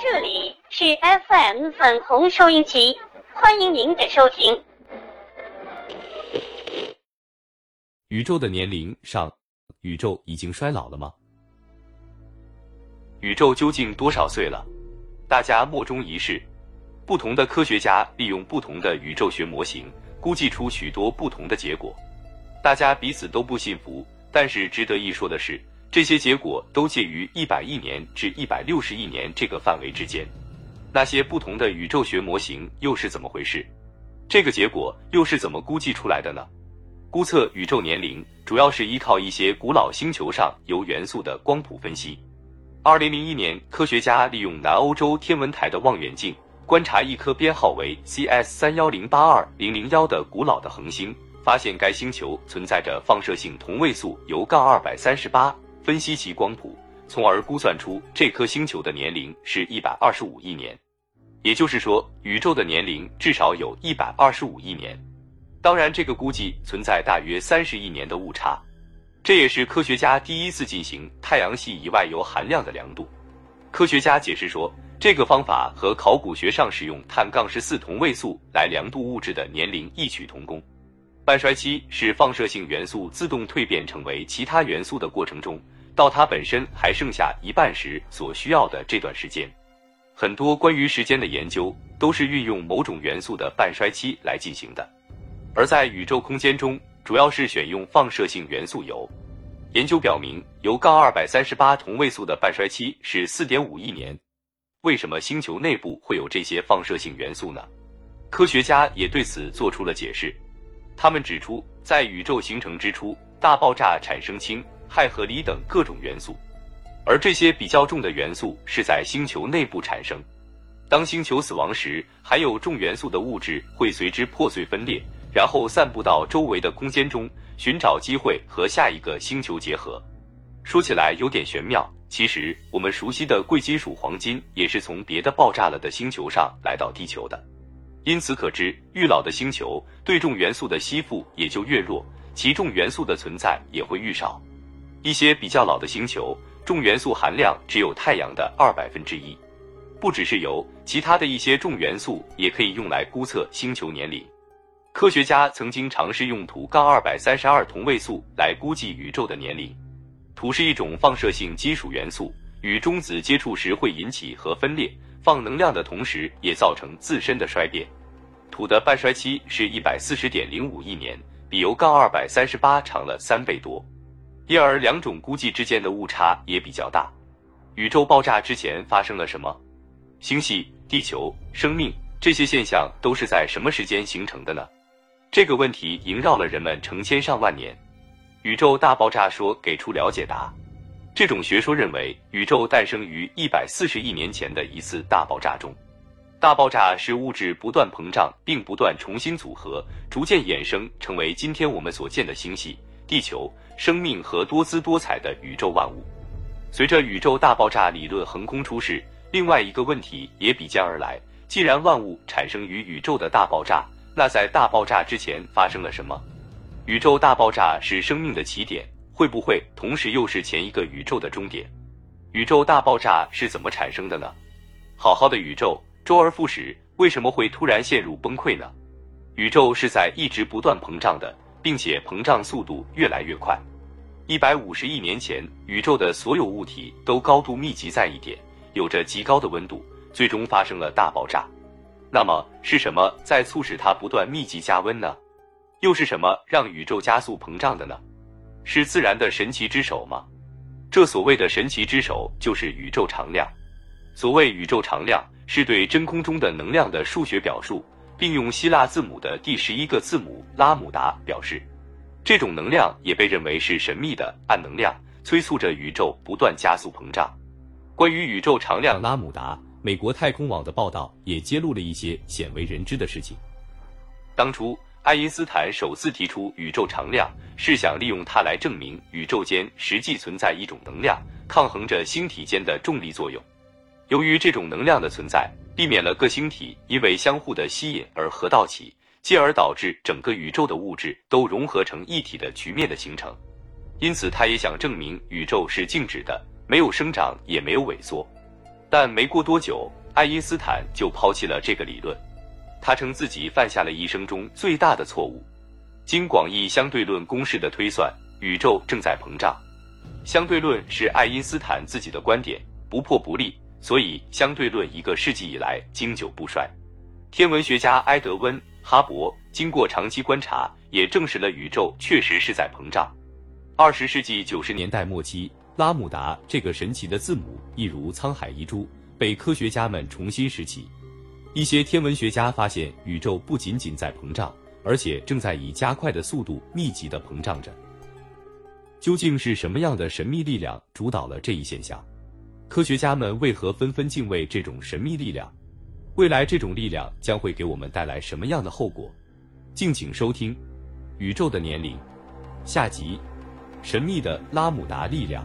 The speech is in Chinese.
这里是 FM 粉红收音机，欢迎您的收听。宇宙的年龄上，宇宙已经衰老了吗？宇宙究竟多少岁了？大家莫衷一是。不同的科学家利用不同的宇宙学模型，估计出许多不同的结果。大家彼此都不信服，但是值得一说的是，这些结果都介于一百亿年至一百六十亿年这个范围之间。那些不同的宇宙学模型又是怎么回事？这个结果又是怎么估计出来的呢？估测宇宙年龄主要是依靠一些古老星球上由元素的光谱分析。二零零一年，科学家利用南欧洲天文台的望远镜观察一颗编号为 CS 三幺零八二零零幺的古老的恒星。发现该星球存在着放射性同位素铀杠二百三十八，分析其光谱，从而估算出这颗星球的年龄是一百二十五亿年。也就是说，宇宙的年龄至少有一百二十五亿年。当然，这个估计存在大约三十亿年的误差。这也是科学家第一次进行太阳系以外铀含量的量度。科学家解释说，这个方法和考古学上使用碳杠十四同位素来量度物质的年龄异曲同工。半衰期是放射性元素自动蜕变成为其他元素的过程中，到它本身还剩下一半时所需要的这段时间。很多关于时间的研究都是运用某种元素的半衰期来进行的，而在宇宙空间中，主要是选用放射性元素铀。研究表明，铀杠二百三十八同位素的半衰期是四点五亿年。为什么星球内部会有这些放射性元素呢？科学家也对此做出了解释。他们指出，在宇宙形成之初，大爆炸产生氢、氦和锂等各种元素，而这些比较重的元素是在星球内部产生。当星球死亡时，含有重元素的物质会随之破碎分裂，然后散布到周围的空间中，寻找机会和下一个星球结合。说起来有点玄妙，其实我们熟悉的贵金属黄金也是从别的爆炸了的星球上来到地球的。因此可知，愈老的星球对重元素的吸附也就越弱，其重元素的存在也会愈少。一些比较老的星球，重元素含量只有太阳的二百分之一。不只是铀，其他的一些重元素也可以用来估测星球年龄。科学家曾经尝试用土杠二百三十二同位素来估计宇宙的年龄。土是一种放射性金属元素，与中子接触时会引起核分裂。放能量的同时，也造成自身的衰变。土的半衰期是一百四十点零五亿年，比铀杠二百三十八长了三倍多，因而两种估计之间的误差也比较大。宇宙爆炸之前发生了什么？星系、地球、生命这些现象都是在什么时间形成的呢？这个问题萦绕了人们成千上万年。宇宙大爆炸说给出了解答。这种学说认为，宇宙诞生于一百四十亿年前的一次大爆炸中。大爆炸是物质不断膨胀并不断重新组合，逐渐衍生成为今天我们所见的星系、地球、生命和多姿多彩的宇宙万物。随着宇宙大爆炸理论横空出世，另外一个问题也比肩而来：既然万物产生于宇宙的大爆炸，那在大爆炸之前发生了什么？宇宙大爆炸是生命的起点。会不会同时又是前一个宇宙的终点？宇宙大爆炸是怎么产生的呢？好好的宇宙周而复始，为什么会突然陷入崩溃呢？宇宙是在一直不断膨胀的，并且膨胀速度越来越快。一百五十亿年前，宇宙的所有物体都高度密集在一点，有着极高的温度，最终发生了大爆炸。那么是什么在促使它不断密集加温呢？又是什么让宇宙加速膨胀的呢？是自然的神奇之手吗？这所谓的神奇之手就是宇宙常量。所谓宇宙常量，是对真空中的能量的数学表述，并用希腊字母的第十一个字母拉姆达表示。这种能量也被认为是神秘的暗能量，催促着宇宙不断加速膨胀。关于宇宙常量拉姆达，美国太空网的报道也揭露了一些鲜为人知的事情。当初。爱因斯坦首次提出宇宙常量，是想利用它来证明宇宙间实际存在一种能量，抗衡着星体间的重力作用。由于这种能量的存在，避免了各星体因为相互的吸引而合到起，进而导致整个宇宙的物质都融合成一体的局面的形成。因此他也想证明宇宙是静止的，没有生长也没有萎缩。但没过多久，爱因斯坦就抛弃了这个理论。他称自己犯下了一生中最大的错误。经广义相对论公式的推算，宇宙正在膨胀。相对论是爱因斯坦自己的观点，不破不立，所以相对论一个世纪以来经久不衰。天文学家埃德温·哈勃经过长期观察，也证实了宇宙确实是在膨胀。二十世纪九十年代末期，拉姆达这个神奇的字母，一如沧海遗珠，被科学家们重新拾起。一些天文学家发现，宇宙不仅仅在膨胀，而且正在以加快的速度密集的膨胀着。究竟是什么样的神秘力量主导了这一现象？科学家们为何纷纷敬畏这种神秘力量？未来这种力量将会给我们带来什么样的后果？敬请收听《宇宙的年龄》下集：神秘的拉姆达力量。